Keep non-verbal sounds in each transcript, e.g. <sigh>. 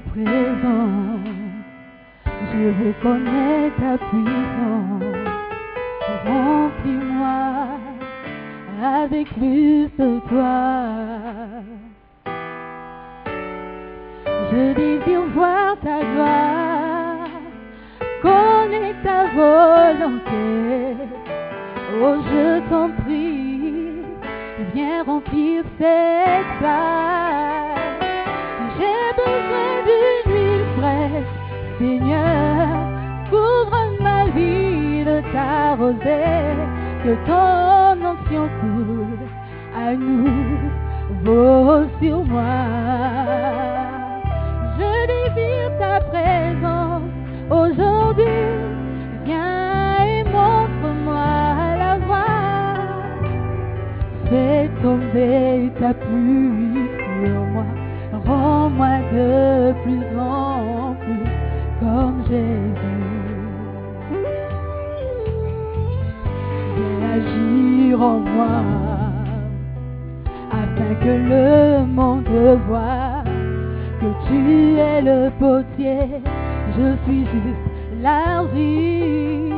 Présence. Je connaître ta puissance. Remplis-moi avec plus de toi. Je désire voir ta gloire, connaître ta volonté. Oh, je t'en prie, viens remplir cette place. J'ai besoin que ton onction coule à nouveau sur moi. Je désire ta présence aujourd'hui, viens et montre-moi la voie. Fais tomber ta pluie sur moi. Rends-moi de plus en plus comme Jésus. En moi afin que le monde voie que tu es le potier. Je suis juste l'argile.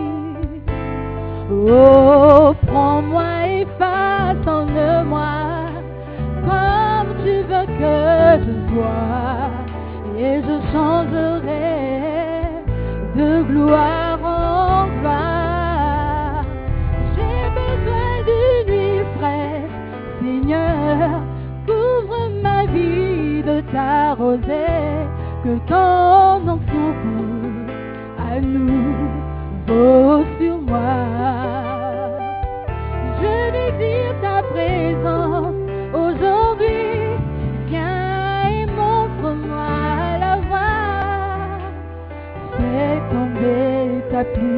Oh, prends-moi et façonne-moi comme tu veux que je sois, et je changerai de gloire que ton onction coule à nouveau sur moi. Je désire ta présence aujourd'hui. Viens et montre-moi la voie. Fais tomber ta pluie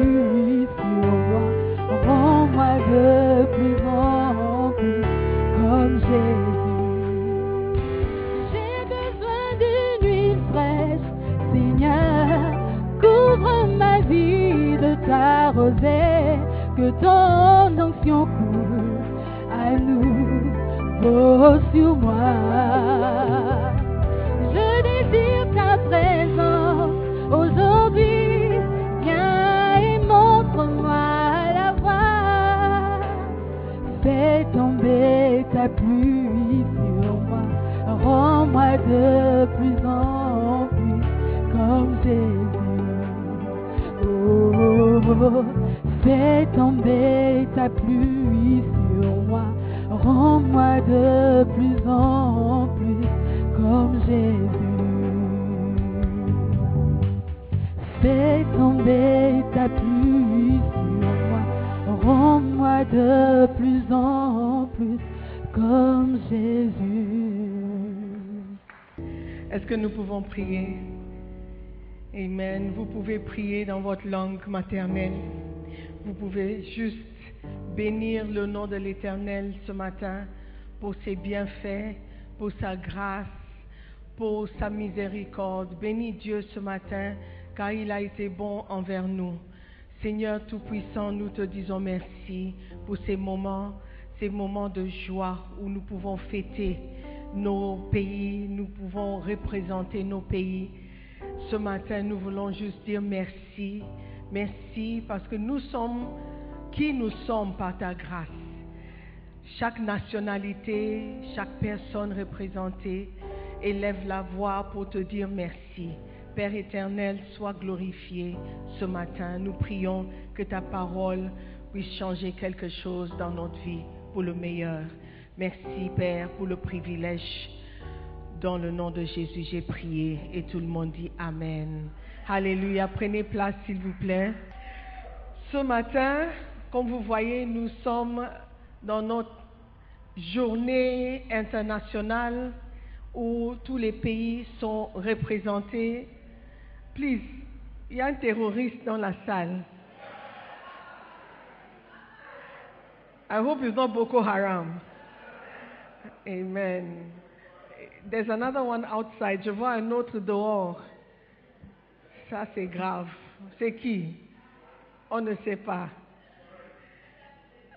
Fais ta pluie sur moi. Rends-moi de plus en plus comme Jésus. Est-ce que nous pouvons prier? Amen. Vous pouvez prier dans votre langue maternelle. Vous pouvez juste bénir le nom de l'Éternel ce matin pour ses bienfaits, pour sa grâce, pour sa miséricorde. Bénis Dieu ce matin car il a été bon envers nous. Seigneur Tout-Puissant, nous te disons merci pour ces moments, ces moments de joie où nous pouvons fêter nos pays, nous pouvons représenter nos pays. Ce matin, nous voulons juste dire merci. Merci parce que nous sommes qui nous sommes par ta grâce. Chaque nationalité, chaque personne représentée élève la voix pour te dire merci. Père éternel, sois glorifié ce matin. Nous prions que ta parole puisse changer quelque chose dans notre vie pour le meilleur. Merci Père pour le privilège. Dans le nom de Jésus, j'ai prié et tout le monde dit Amen. Alléluia. Prenez place s'il vous plaît. Ce matin, comme vous voyez, nous sommes dans notre journée internationale où tous les pays sont représentés. Please, il y a un terroriste dans la salle. I hope it's not Boko Haram. Amen. There's another one outside. Je vois un autre dehors. Ça, c'est grave. C'est qui? On ne sait pas.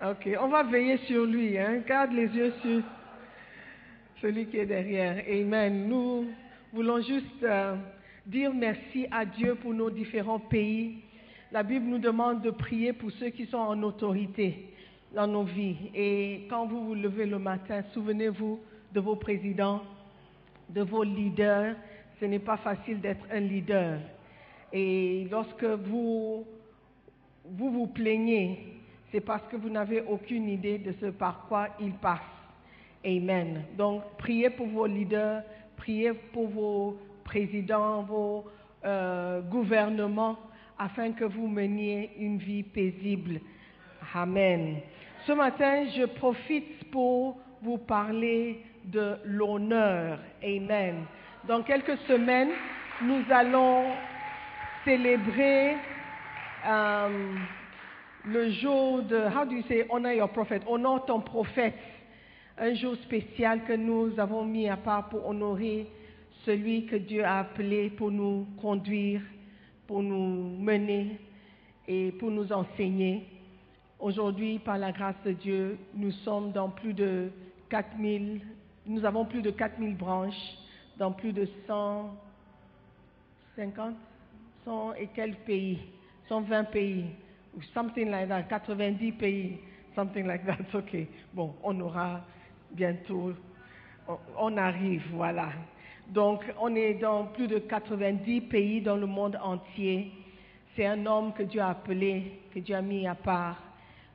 Ok, on va veiller sur lui. Hein? Garde les yeux sur celui qui est derrière. Amen. Nous voulons juste euh, dire merci à Dieu pour nos différents pays. La Bible nous demande de prier pour ceux qui sont en autorité dans nos vies. Et quand vous vous levez le matin, souvenez-vous de vos présidents, de vos leaders. Ce n'est pas facile d'être un leader. Et lorsque vous vous, plaignez, c'est parce que vous n'avez aucune idée de ce par quoi ils passent. Amen. Donc, priez pour vos leaders, priez pour vos présidents, vos euh, gouvernements, afin que vous meniez une vie paisible. Amen. Ce matin, je profite pour vous parler de l'honneur. Amen. Dans quelques semaines, nous allons célébrer euh, le jour de, how do you say, honor your prophet, honore ton prophète, un jour spécial que nous avons mis à part pour honorer celui que Dieu a appelé pour nous conduire, pour nous mener et pour nous enseigner. Aujourd'hui, par la grâce de Dieu, nous sommes dans plus de 4000, nous avons plus de 4000 branches dans plus de 150, 100 et quelques pays, 120 pays, ou something like that, 90 pays, something like that, <laughs> ok. Bon, on aura bientôt, on, on arrive, voilà. Donc, on est dans plus de 90 pays dans le monde entier. C'est un homme que Dieu a appelé, que Dieu a mis à part.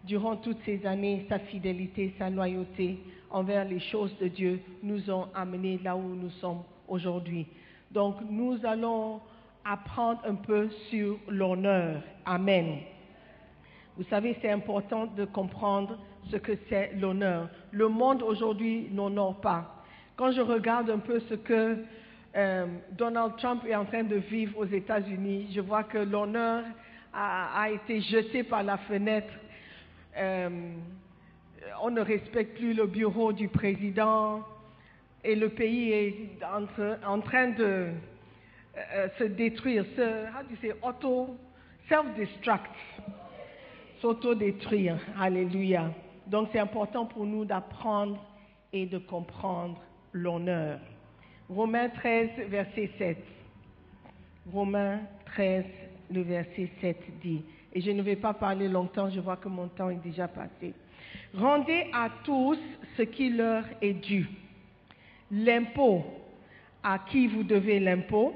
Durant toutes ces années, sa fidélité, sa loyauté envers les choses de Dieu nous ont amenés là où nous sommes aujourd'hui. Donc, nous allons apprendre un peu sur l'honneur. Amen. Vous savez, c'est important de comprendre ce que c'est l'honneur. Le monde aujourd'hui n'honore pas. Quand je regarde un peu ce que euh, Donald Trump est en train de vivre aux États-Unis, je vois que l'honneur a, été jeté par la fenêtre. Euh, on ne respecte plus le bureau du président et le pays est en train de euh, se détruire, se, how do you say, auto, self-destruct, s'auto-détruire. Alléluia. Donc c'est important pour nous d'apprendre et de comprendre l'honneur. Romains 13, verset 7. Romains 13, le verset 7 dit, et je ne vais pas parler longtemps, je vois que mon temps est déjà passé. Rendez à tous ce qui leur est dû. L'impôt, à qui vous devez l'impôt?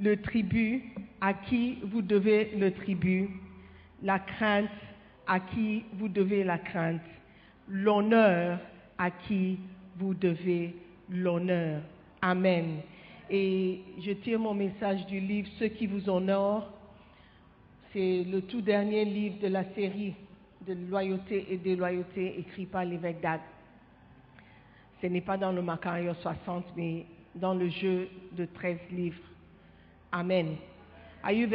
Le tribut, à qui vous devez le tribut? La crainte, à qui vous devez la crainte? L'honneur, à qui vous devez l'honneur. Amen. Et je tire mon message du livre Ceux qui vous honorent. C'est le tout dernier livre de la série de loyauté et déloyauté écrit par l'évêque d'Ag. Ce n'est pas dans le Macario 60, mais dans le jeu de 13 livres. Amen. Are you?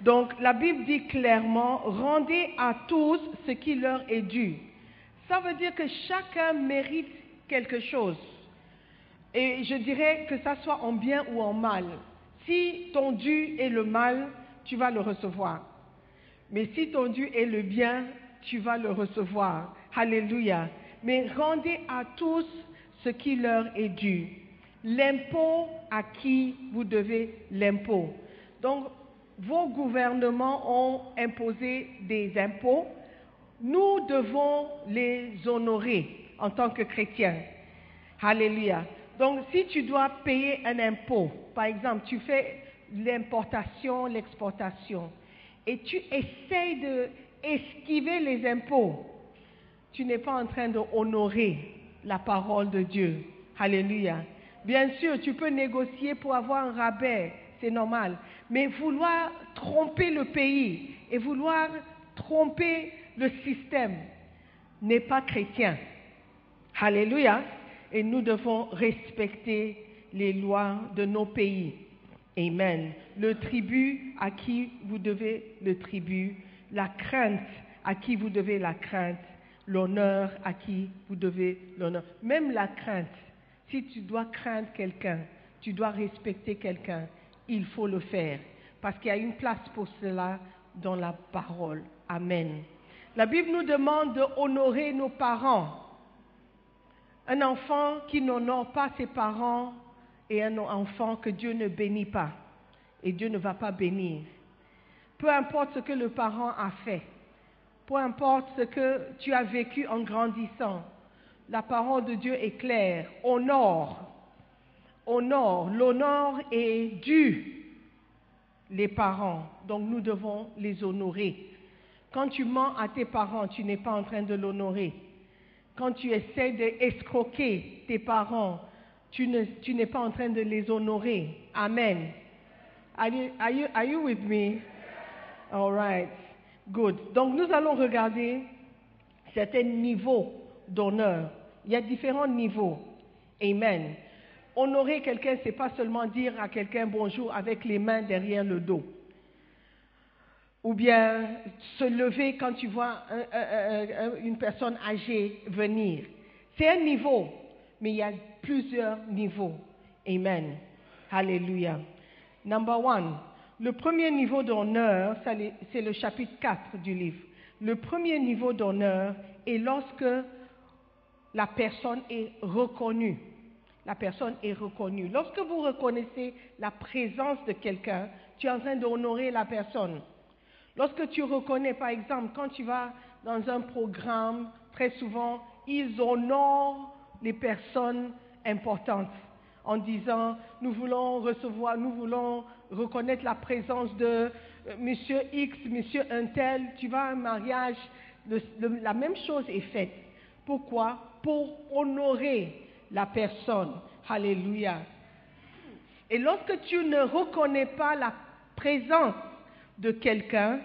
Donc, la Bible dit clairement, rendez à tous ce qui leur est dû. Ça veut dire que chacun mérite quelque chose. Et je dirais que ça soit en bien ou en mal. Si ton dû est le mal, tu vas le recevoir. Mais si ton dû est le bien, tu vas le recevoir. Alléluia. Mais rendez à tous ce qui leur est dû. L'impôt à qui vous devez l'impôt. Donc, vos gouvernements ont imposé des impôts, nous devons les honorer en tant que chrétiens. Alléluia. Donc, si tu dois payer un impôt, par exemple, tu fais l'importation, l'exportation, et tu essayes de esquiver les impôts, tu n'es pas en train de honorer la parole de Dieu. Alléluia. Bien sûr, tu peux négocier pour avoir un rabais, c'est normal. Mais vouloir tromper le pays et vouloir tromper le système n'est pas chrétien. Alléluia. Et nous devons respecter les lois de nos pays. Amen. Le tribut à qui vous devez le tribut, la crainte à qui vous devez la crainte, l'honneur à qui vous devez l'honneur. Même la crainte, si tu dois craindre quelqu'un, tu dois respecter quelqu'un, il faut le faire. Parce qu'il y a une place pour cela dans la parole. Amen. La Bible nous demande de honorer nos parents. Un enfant qui n'honore pas ses parents est un enfant que Dieu ne bénit pas. Et Dieu ne va pas bénir. Peu importe ce que le parent a fait, peu importe ce que tu as vécu en grandissant, la parole de Dieu est claire. Honore. Honore. L'honneur est dû les parents. Donc nous devons les honorer. Quand tu mens à tes parents, tu n'es pas en train de l'honorer. Quand tu essaies d'escroquer tes parents, tu n'es pas en train de les honorer. Amen. Are you, are you, are you with me? All right. Good. Donc nous allons regarder certains niveaux d'honneur. Il y a différents niveaux. Amen. Honorer quelqu'un, c'est pas seulement dire à quelqu'un bonjour avec les mains derrière le dos. Ou bien se lever quand tu vois une personne âgée venir. C'est un niveau, mais il y a plusieurs niveaux. Amen. Alléluia. Number one. Le premier niveau d'honneur, c'est le chapitre 4 du livre. Le premier niveau d'honneur est lorsque la personne est reconnue. La personne est reconnue. Lorsque vous reconnaissez la présence de quelqu'un, tu es en train d'honorer la personne. Lorsque tu reconnais, par exemple, quand tu vas dans un programme, très souvent, ils honorent les personnes importantes en disant, nous voulons recevoir, nous voulons reconnaître la présence de euh, monsieur X, monsieur Untel, tu vas à un mariage, la même chose est faite. Pourquoi? Pour honorer la personne. Alléluia. Et lorsque tu ne reconnais pas la présence de quelqu'un,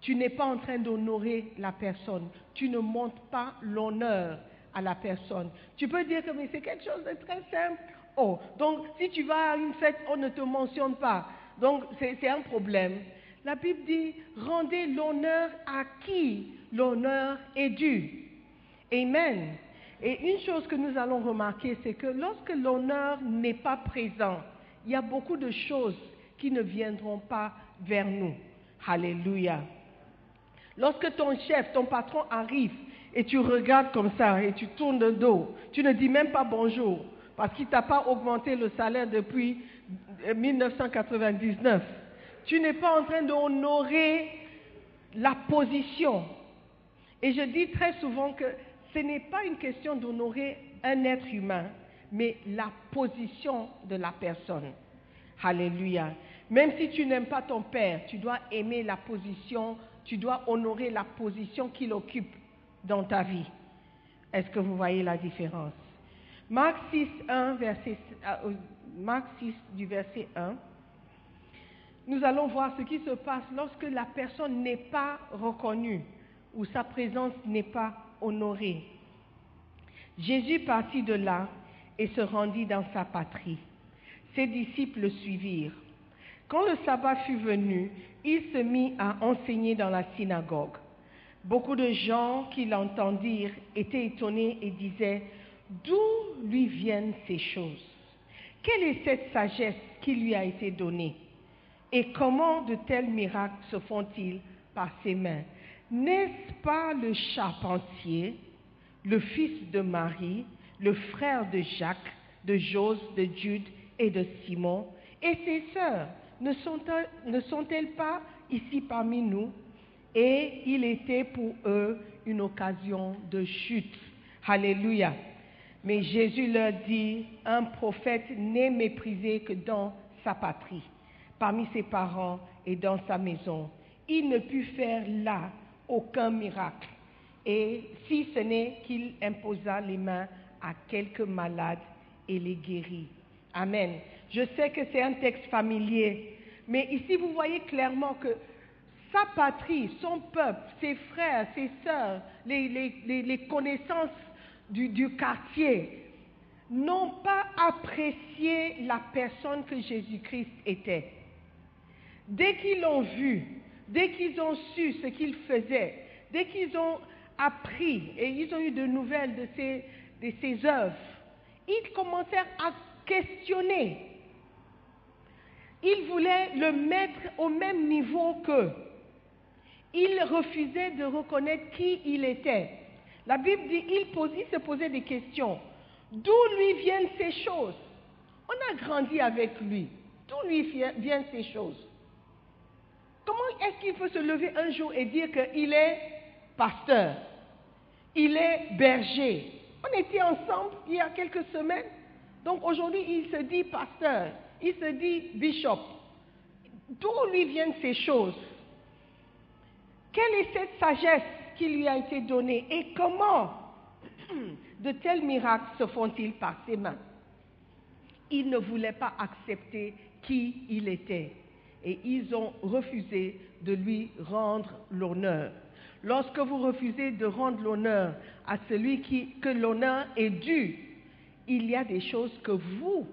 tu n'es pas en train d'honorer la personne. Tu ne montres pas l'honneur à la personne. Tu peux dire que c'est quelque chose de très simple. Oh, donc si tu vas à une fête, on ne te mentionne pas. Donc c'est un problème. La Bible dit, rendez l'honneur à qui l'honneur est dû. Amen. Et une chose que nous allons remarquer, c'est que lorsque l'honneur n'est pas présent, il y a beaucoup de choses qui ne viendront pas vers nous. Alléluia. Lorsque ton chef, ton patron arrive et tu regardes comme ça et tu tournes le dos, tu ne dis même pas bonjour parce qu'il ne t'a pas augmenté le salaire depuis 1999. Tu n'es pas en train d'honorer la position. Et je dis très souvent que ce n'est pas une question d'honorer un être humain, mais la position de la personne. Alléluia. Même si tu n'aimes pas ton père, tu dois aimer la position, tu dois honorer la position qu'il occupe dans ta vie. Est-ce que vous voyez la différence? Marc 6, 1, verset, euh, Marc 6 du verset 1, nous allons voir ce qui se passe lorsque la personne n'est pas reconnue ou sa présence n'est pas honoré. Jésus partit de là et se rendit dans sa patrie. Ses disciples le suivirent. Quand le sabbat fut venu, il se mit à enseigner dans la synagogue. Beaucoup de gens qui l'entendirent étaient étonnés et disaient, D'où lui viennent ces choses? Quelle est cette sagesse qui lui a été donnée? Et comment de tels miracles se font-ils par ses mains? N'est-ce pas le charpentier, le fils de Marie, le frère de Jacques, de Jose, de Jude et de Simon, et ses sœurs? Ne sont-elles pas ici parmi nous? Et il était pour eux une occasion de chute. Alléluia. Mais Jésus leur dit, un prophète n'est méprisé que dans sa patrie, parmi ses parents et dans sa maison. Il ne put faire là aucun miracle. Et si ce n'est qu'il imposa les mains à quelques malades et les guérit. Amen. Je sais que c'est un texte familier, mais ici vous voyez clairement que sa patrie, son peuple, ses frères, ses sœurs, les, connaissances du, quartier n'ont pas apprécié la personne que Jésus-Christ était. Dès qu'ils l'ont vu, dès qu'ils ont su ce qu'il faisait, dès qu'ils ont appris et ils ont eu de nouvelles de ses œuvres, ils commencèrent à questionner. Ils voulaient le mettre au même niveau qu'eux. Ils refusaient de reconnaître qui il était. La Bible dit il, il se posait des questions. D'où lui viennent ces choses? On a grandi avec lui. D'où lui vi- viennent ces choses? Comment est-ce qu'il peut se lever un jour et dire qu'il est pasteur? Il est berger? On était ensemble il y a quelques semaines. Donc aujourd'hui, il se dit pasteur. Il se dit bishop. D'où lui viennent ces choses? Quelle est cette sagesse qui lui a été donnée? Et comment <clears throat> de tels miracles se font-ils par ses mains? Ils ne voulaient pas accepter qui il était et ils ont refusé de lui rendre l'honneur. Lorsque vous refusez de rendre l'honneur à celui qui, que l'honneur est dû, il y a des choses que vous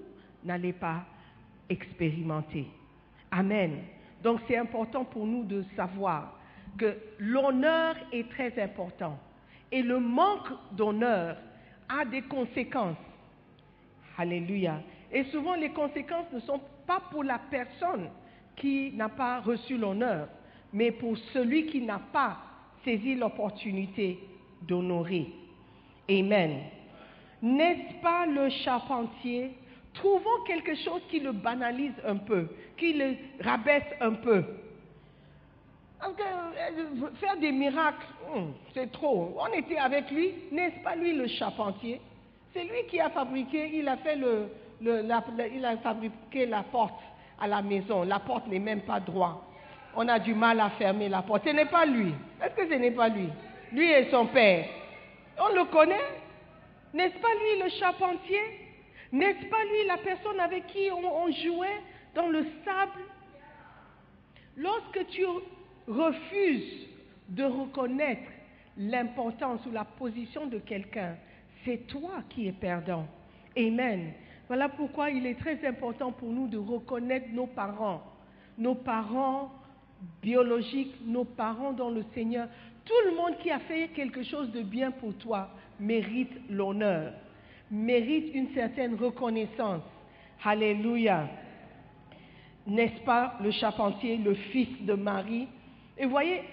n'allez pas expérimenter. Amen. Donc c'est important pour nous de savoir que l'honneur est très important et le manque d'honneur a des conséquences. Alléluia. Et souvent les conséquences ne sont pas pour la personne qui n'a pas reçu l'honneur, mais pour celui qui n'a pas saisi l'opportunité d'honorer. Amen. N'est-ce pas le charpentier Trouvons quelque chose qui le banalise un peu, qui le rabaisse un peu. Euh, faire des miracles, hum, c'est trop. On était avec lui, n'est-ce pas lui le charpentier? C'est lui qui a fabriqué, il a fait le, il a fabriqué la porte à la maison. La porte n'est même pas droite. On a du mal à fermer la porte. Ce n'est pas lui. Est-ce que ce n'est pas lui? Lui et son père. On le connaît N'est-ce pas lui le charpentier? N'est-ce pas lui la personne avec qui on, jouait dans le sable? Lorsque tu refuses de reconnaître l'importance ou la position de quelqu'un, c'est toi qui es perdant. Amen. Voilà pourquoi il est très important pour nous de reconnaître nos parents, nos parents biologiques, nos parents dans le Seigneur. Tout le monde qui a fait quelque chose de bien pour toi mérite l'honneur, mérite une certaine reconnaissance. Alléluia n'est-ce pas, le charpentier, le fils de Marie? Et voyez,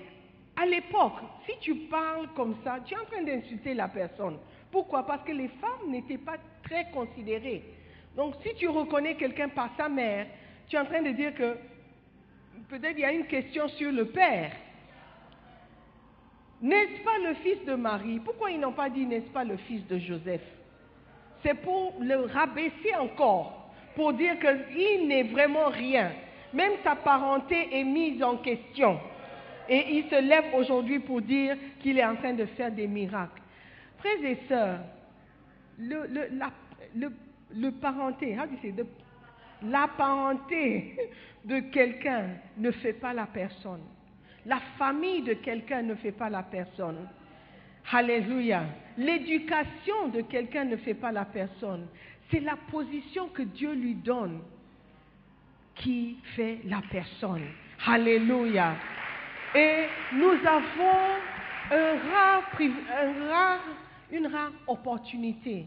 à l'époque, si tu parles comme ça, tu es en train d'insulter la personne. Pourquoi? Parce que les femmes n'étaient pas très considérées. Donc, si tu reconnais quelqu'un par sa mère, tu es en train de dire que peut-être il y a une question sur le père. N'est-ce pas le fils de Marie? Pourquoi ils n'ont pas dit n'est-ce pas le fils de Joseph? C'est pour le rabaisser encore pour dire qu'il n'est vraiment rien. Même sa parenté est mise en question. Et il se lève aujourd'hui pour dire qu'il est en train de faire des miracles. Frères et sœurs, le, parenté, how do you say, the- la parenté de quelqu'un ne fait pas la personne. La famille de quelqu'un ne fait pas la personne. Alléluia. L'éducation de quelqu'un ne fait pas la personne. C'est la position que Dieu lui donne qui fait la personne. Alléluia. Et nous avons un rare un rare- une rare opportunité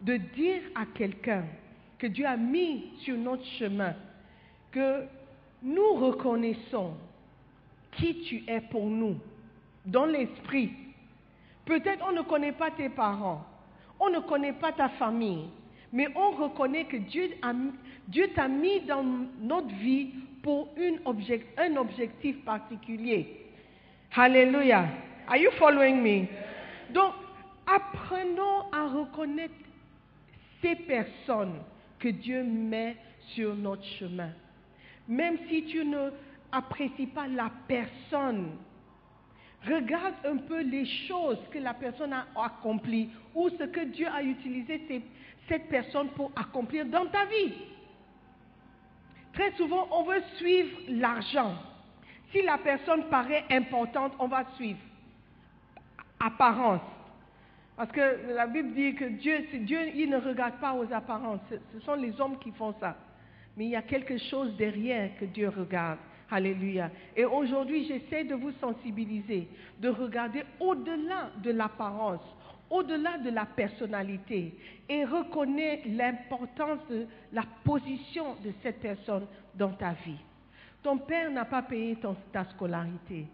de dire à quelqu'un que Dieu a mis sur notre chemin que nous reconnaissons qui tu es pour nous dans l'esprit. Peut-être on ne connaît pas tes parents, on ne connaît pas ta famille, mais on reconnaît que Dieu t'a mis dans notre vie pour un objectif particulier. Alléluia. Are you following me? Donc, apprenons à reconnaître ces personnes que Dieu met sur notre chemin. Même si tu ne apprécies pas la personne, regarde un peu les choses que la personne a accomplies ou ce que Dieu a utilisé cette personne pour accomplir dans ta vie. Très souvent, on veut suivre l'argent. Si la personne paraît importante, on va suivre. Apparence. Parce que la Bible dit que Dieu, Dieu, il ne regarde pas aux apparences. Ce- Ce sont les hommes qui font ça. Mais il y a quelque chose derrière que Dieu regarde. Alléluia. Et aujourd'hui, j'essaie de vous sensibiliser, de regarder au-delà de l'apparence, au-delà de la personnalité et reconnaître l'importance de la position de cette personne dans ta vie. Ton père n'a pas payé ta scolarité.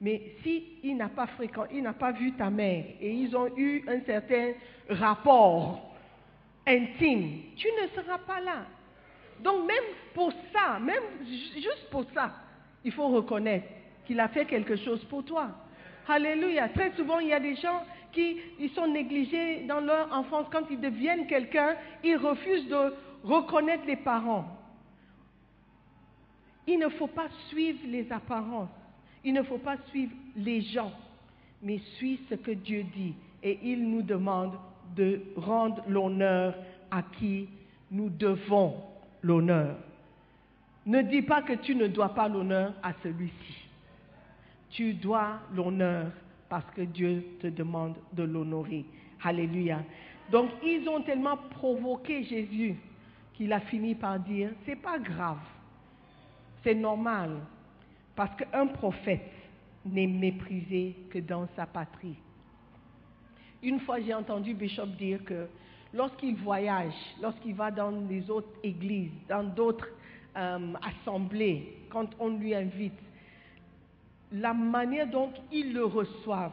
Mais si n'a pas il n'a pas vu ta mère et ils ont eu un certain rapport intime, tu ne seras pas là. Donc même pour ça, même ju- juste pour ça, il faut reconnaître qu'il a fait quelque chose pour toi. Alléluia. Très souvent, il y a des gens qui ils sont négligés dans leur enfance. Quand ils deviennent quelqu'un, ils refusent de reconnaître les parents. Il ne faut pas suivre les apparences. Il ne faut pas suivre les gens, mais suivre ce que Dieu dit. Et il nous demande de rendre l'honneur à qui nous devons l'honneur. Ne dis pas que tu ne dois pas l'honneur à celui-ci. Tu dois l'honneur parce que Dieu te demande de l'honorer. Alléluia. Donc ils ont tellement provoqué Jésus qu'il a fini par dire, c'est pas grave. C'est normal, parce qu'un prophète n'est méprisé que dans sa patrie. Une fois, j'ai entendu Bishop dire que lorsqu'il voyage, lorsqu'il va dans les autres églises, dans d'autres euh, assemblées, quand on lui invite, la manière dont ils le reçoivent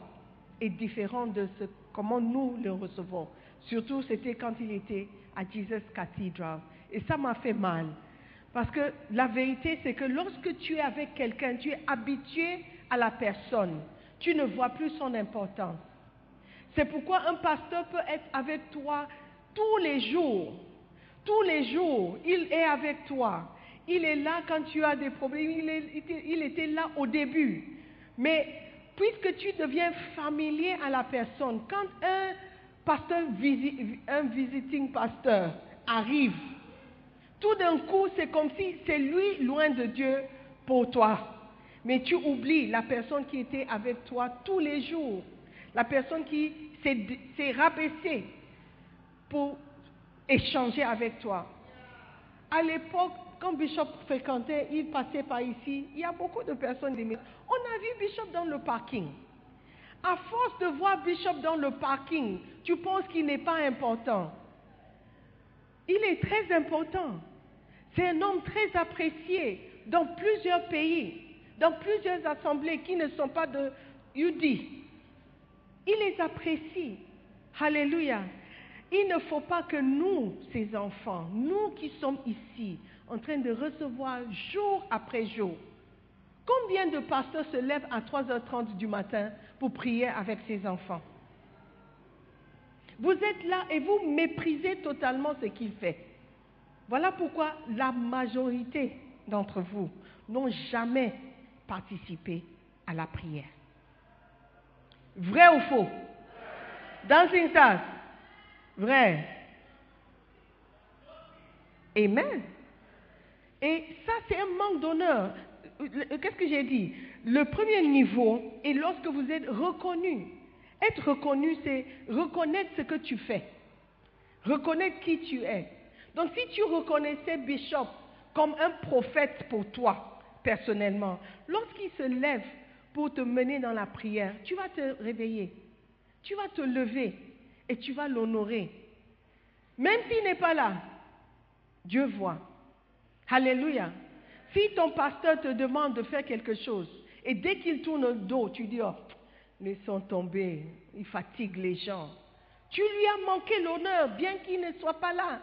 est différente de ce, comment nous le recevons. Surtout, c'était quand il était à Jesus Cathedral. Et ça m'a fait mal. Parce que la vérité, c'est que lorsque tu es avec quelqu'un, tu es habitué à la personne. Tu ne vois plus son importance. C'est pourquoi un pasteur peut être avec toi tous les jours. Tous les jours, il est avec toi. Il est là quand tu as des problèmes. Il, était là au début. Mais puisque tu deviens familier à la personne, quand un pasteur, un visiting pasteur arrive, tout d'un coup, c'est comme si c'est lui loin de Dieu pour toi. Mais tu oublies la personne qui était avec toi tous les jours, la personne qui s'est rabaissée pour échanger avec toi. À l'époque, quand Bishop fréquentait, il passait par ici, il y a beaucoup de personnes On a vu Bishop dans le parking. À force de voir Bishop dans le parking, tu penses qu'il n'est pas important. Il est très important. C'est un homme très apprécié dans plusieurs pays, dans plusieurs assemblées qui ne sont pas de UD. Il les apprécie. Alléluia. Il ne faut pas que nous, ces enfants, nous qui sommes ici, en train de recevoir jour après jour, combien de pasteurs se lèvent à 3h30 du matin pour prier avec ses enfants? Vous êtes là et vous méprisez totalement ce qu'il fait. Voilà pourquoi la majorité d'entre vous n'ont jamais participé à la prière. Vrai ou faux? Dancing Stars Vrai. Amen. Et ça, c'est un manque d'honneur. Qu'est-ce que j'ai dit? Le premier niveau est lorsque vous êtes reconnu. Être reconnu, c'est reconnaître ce que tu fais. Reconnaître qui tu es. Donc si tu reconnaissais Bishop comme un prophète pour toi, personnellement, lorsqu'il se lève pour te mener dans la prière, tu vas te réveiller. Tu vas te lever et tu vas l'honorer. Même s'il n'est pas là, Dieu voit. Alléluia. Si ton pasteur te demande de faire quelque chose et dès qu'il tourne le dos, tu dis, oh, laissons tomber, il fatigue les gens. Tu lui as manqué l'honneur, bien qu'il ne soit pas là.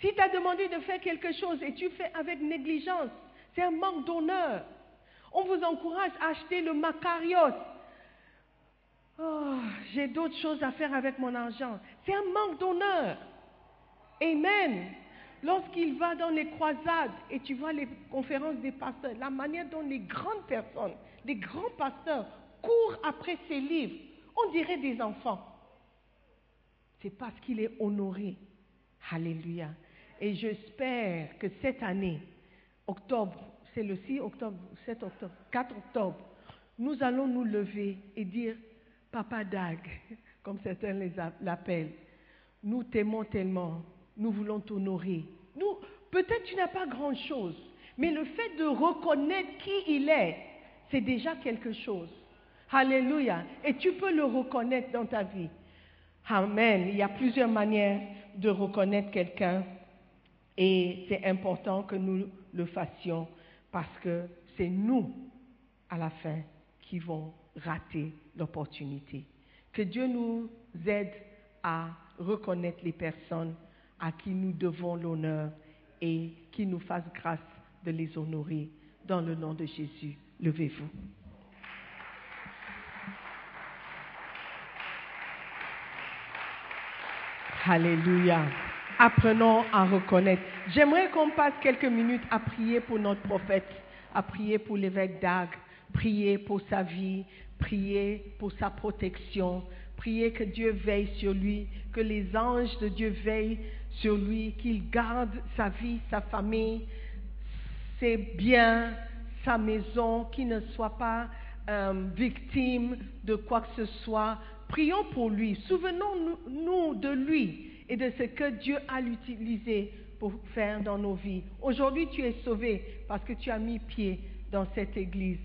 Si tu as demandé de faire quelque chose et tu fais avec négligence, c'est un manque d'honneur. On vous encourage à acheter le Macarios. Oh, j'ai d'autres choses à faire avec mon argent. C'est un manque d'honneur. Amen. Lorsqu'il va dans les croisades et tu vois les conférences des pasteurs, la manière dont les grandes personnes, les grands pasteurs courent après ces livres, on dirait des enfants. C'est parce qu'il est honoré. Alléluia. Et j'espère que cette année, octobre, c'est le 6 octobre, 7 octobre, 4 octobre, nous allons nous lever et dire, Papa Dag, comme certains l'appellent, nous t'aimons tellement, nous voulons t'honorer. Nous, peut-être tu n'as pas grand-chose, mais le fait de reconnaître qui il est, c'est déjà quelque chose. Alléluia. Et tu peux le reconnaître dans ta vie. Amen. Il y a plusieurs manières de reconnaître quelqu'un et c'est important que nous le fassions parce que c'est nous, à la fin, qui vont rater l'opportunité. Que Dieu nous aide à reconnaître les personnes à qui nous devons l'honneur et qu'il nous fasse grâce de les honorer. Dans le nom de Jésus, levez-vous. Alléluia. Apprenons à reconnaître. J'aimerais qu'on passe quelques minutes à prier pour notre prophète, à prier pour l'évêque Dag, prier pour sa vie, prier pour sa protection, prier que Dieu veille sur lui, que les anges de Dieu veillent sur lui, qu'il garde sa vie, sa famille, ses biens, sa maison, qu'il ne soit pas euh, victime de quoi que ce soit. Prions pour lui. Souvenons-nous de lui et de ce que Dieu a utilisé pour faire dans nos vies. Aujourd'hui, tu es sauvé parce que tu as mis pied dans cette église.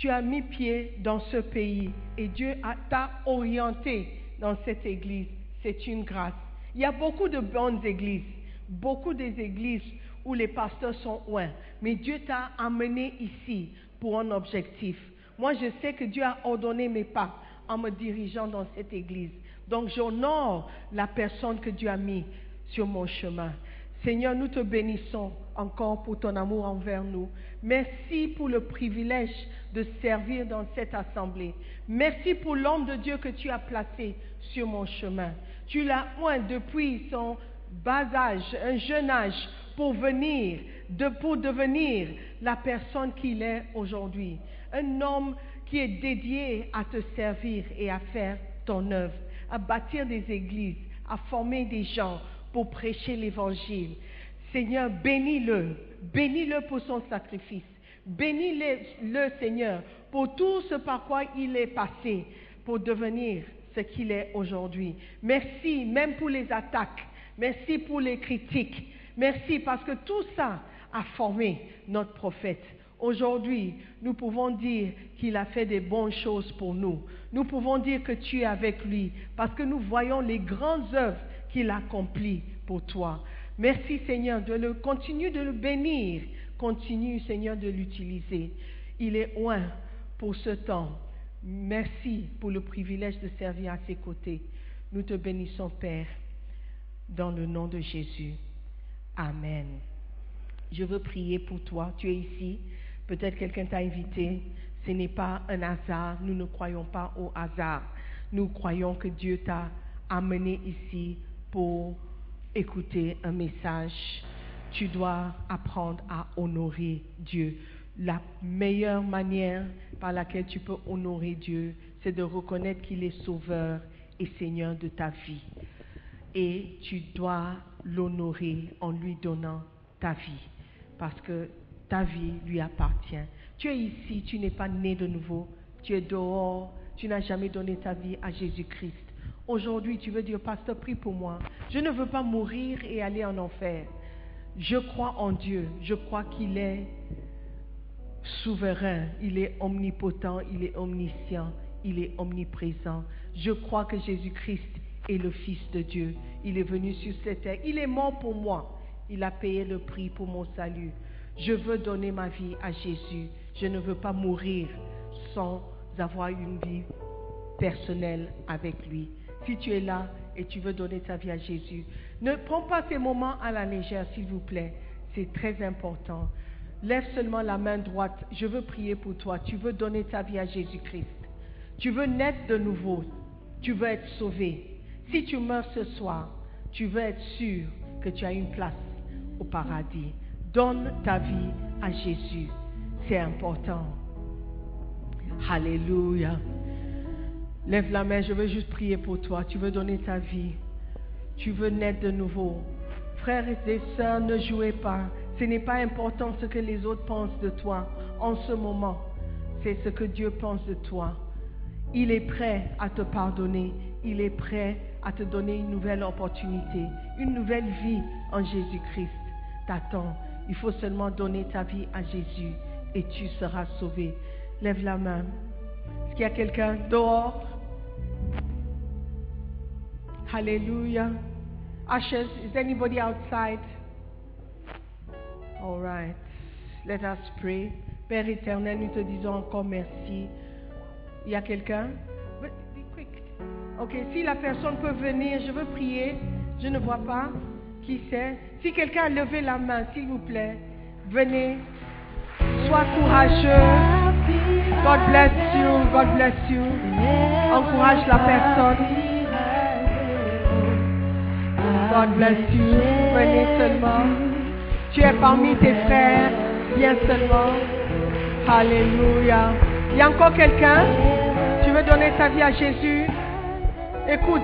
Tu as mis pied dans ce pays et Dieu t'a orienté dans cette église. C'est une grâce. Il y a beaucoup de bonnes églises, beaucoup des églises où les pasteurs sont loin, mais Dieu t'a amené ici pour un objectif. Moi, je sais que Dieu a ordonné mes pas en me dirigeant dans cette église. Donc, j'honore la personne que Dieu a mis sur mon chemin. Seigneur, nous te bénissons encore pour ton amour envers nous. Merci pour le privilège de servir dans cette assemblée. Merci pour l'homme de Dieu que tu as placé sur mon chemin. Tu l'as oint depuis son bas âge, un jeune âge, pour venir, pour devenir la personne qu'il est aujourd'hui. Un homme qui est dédié à te servir et à faire ton œuvre, à bâtir des églises, à former des gens pour prêcher l'évangile. Seigneur, bénis-le, bénis-le pour son sacrifice. Bénis-le, Seigneur, pour tout ce par quoi il est passé pour devenir ce qu'il est aujourd'hui. Merci même pour les attaques. Merci pour les critiques. Merci parce que tout ça a formé notre prophète. Aujourd'hui, nous pouvons dire qu'il a fait des bonnes choses pour nous. Nous pouvons dire que tu es avec lui parce que nous voyons les grandes œuvres qu'il accomplit pour toi. Merci Seigneur de le continue de le bénir, continue Seigneur de l'utiliser. Il est loin pour ce temps. Merci pour le privilège de servir à ses côtés. Nous te bénissons Père dans le nom de Jésus. Amen. Je veux prier pour toi. Tu es ici. Peut-être quelqu'un t'a invité. Ce n'est pas un hasard. Nous ne croyons pas au hasard. Nous croyons que Dieu t'a amené ici pour écouter un message. Tu dois apprendre à honorer Dieu. La meilleure manière par laquelle tu peux honorer Dieu, c'est de reconnaître qu'il est sauveur et Seigneur de ta vie. Et tu dois l'honorer en lui donnant ta vie, parce que ta vie lui appartient. Tu es ici, tu n'es pas né de nouveau, tu es dehors, tu n'as jamais donné ta vie à Jésus-Christ. Aujourd'hui, tu veux dire, pasteur, prie pour moi. Je ne veux pas mourir et aller en enfer. Je crois en Dieu. Je crois qu'il est souverain, il est omnipotent, il est omniscient, il est omniprésent. Je crois que Jésus-Christ est le Fils de Dieu. Il est venu sur cette terre. Il est mort pour moi. Il a payé le prix pour mon salut. Je veux donner ma vie à Jésus. Je ne veux pas mourir sans avoir une vie personnelle avec lui. Si tu es là et tu veux donner ta vie à Jésus, Ne prends pas ces moments à la légère, s'il vous plaît. C'est très important. Lève seulement la main droite. Je veux prier pour toi. Tu veux donner ta vie à Jésus-Christ. Tu veux naître de nouveau. Tu veux être sauvé. Si tu meurs ce soir, tu veux être sûr que tu as une place au paradis. Donne ta vie à Jésus. C'est important. Alléluia. Lève la main, je veux juste prier pour toi. Tu veux donner ta vie. Tu veux naître de nouveau. Frères et sœurs, ne jouez pas. Ce n'est pas important ce que les autres pensent de toi en ce moment. C'est ce que Dieu pense de toi. Il est prêt à te pardonner. Il est prêt à te donner une nouvelle opportunité, une nouvelle vie en Jésus-Christ. T'attends. Il faut seulement donner ta vie à Jésus et tu seras sauvé. Lève la main. Est-ce qu'il y a quelqu'un dehors? Hallelujah. Ushers, is anybody outside? All right. Let us pray. Père éternel, nous te disons encore merci. Il y a quelqu'un? But be quick. Ok, si la personne peut venir, je veux prier. Je ne vois pas qui c'est. Si quelqu'un a levé la main, s'il vous plaît, venez. Sois courageux. God bless you. God bless you. Encourage la personne. God bless you. Venez seulement. Tu es parmi tes frères. Viens seulement. Alléluia. Il y a encore quelqu'un? Tu veux donner ta vie à Jésus? Écoute,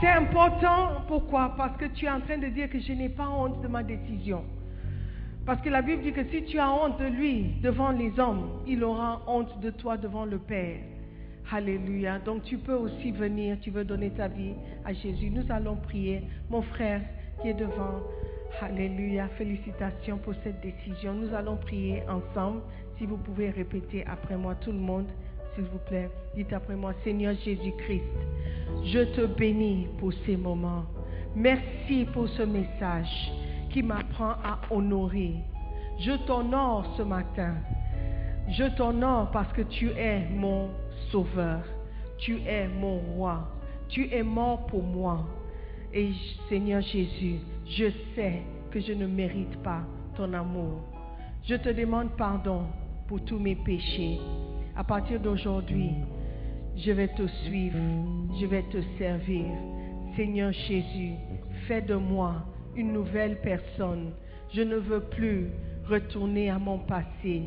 c'est important. Pourquoi? Parce que tu es en train de dire que je n'ai pas honte de ma décision. Parce que la Bible dit que si tu as honte de lui devant les hommes, il aura honte de toi devant le Père. Alléluia. Donc tu peux aussi venir, tu veux donner ta vie à Jésus. Nous allons prier. Mon frère qui est devant, Alléluia. Félicitations pour cette décision. Nous allons prier ensemble. Si vous pouvez répéter après moi, tout le monde, s'il vous plaît. Dites après moi, Seigneur Jésus-Christ, je te bénis pour ces moments. Merci pour ce message qui m'apprend à honorer. Je t'honore ce matin. Je t'honore parce que tu es mon sauveur. Tu es mon roi. Tu es mort pour moi. Et Seigneur Jésus, je sais que je ne mérite pas ton amour. Je te demande pardon pour tous mes péchés. À partir d'aujourd'hui, je vais te suivre, je vais te servir. Seigneur Jésus, fais de moi une nouvelle personne. Je ne veux plus retourner à mon passé.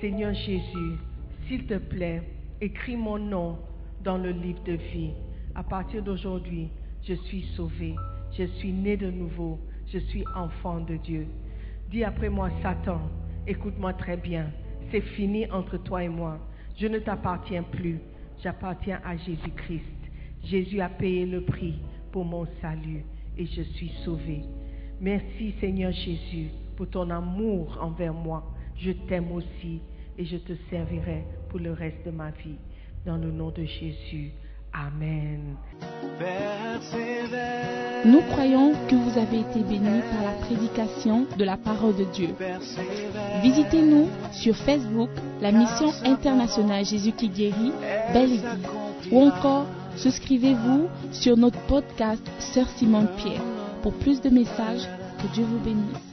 Seigneur Jésus, s'il te plaît, écris mon nom dans le livre de vie. À partir d'aujourd'hui, je suis sauvé, je suis né de nouveau, je suis enfant de Dieu. Dis après moi, Satan, écoute-moi très bien, c'est fini entre toi et moi. Je ne t'appartiens plus, j'appartiens à Jésus-Christ. Jésus a payé le prix pour mon salut et je suis sauvé. Merci Seigneur Jésus pour ton amour envers moi. Je t'aime aussi et je te servirai pour le reste de ma vie. Dans le nom de Jésus. Amen. Nous croyons que vous avez été bénis par la prédication de la parole de Dieu. Visitez-nous sur Facebook, la mission internationale Jésus qui guérit, Belle. Ou encore, souscrivez-vous sur notre podcast Sœur Simone Pierre. Pour plus de messages, que Dieu vous bénisse.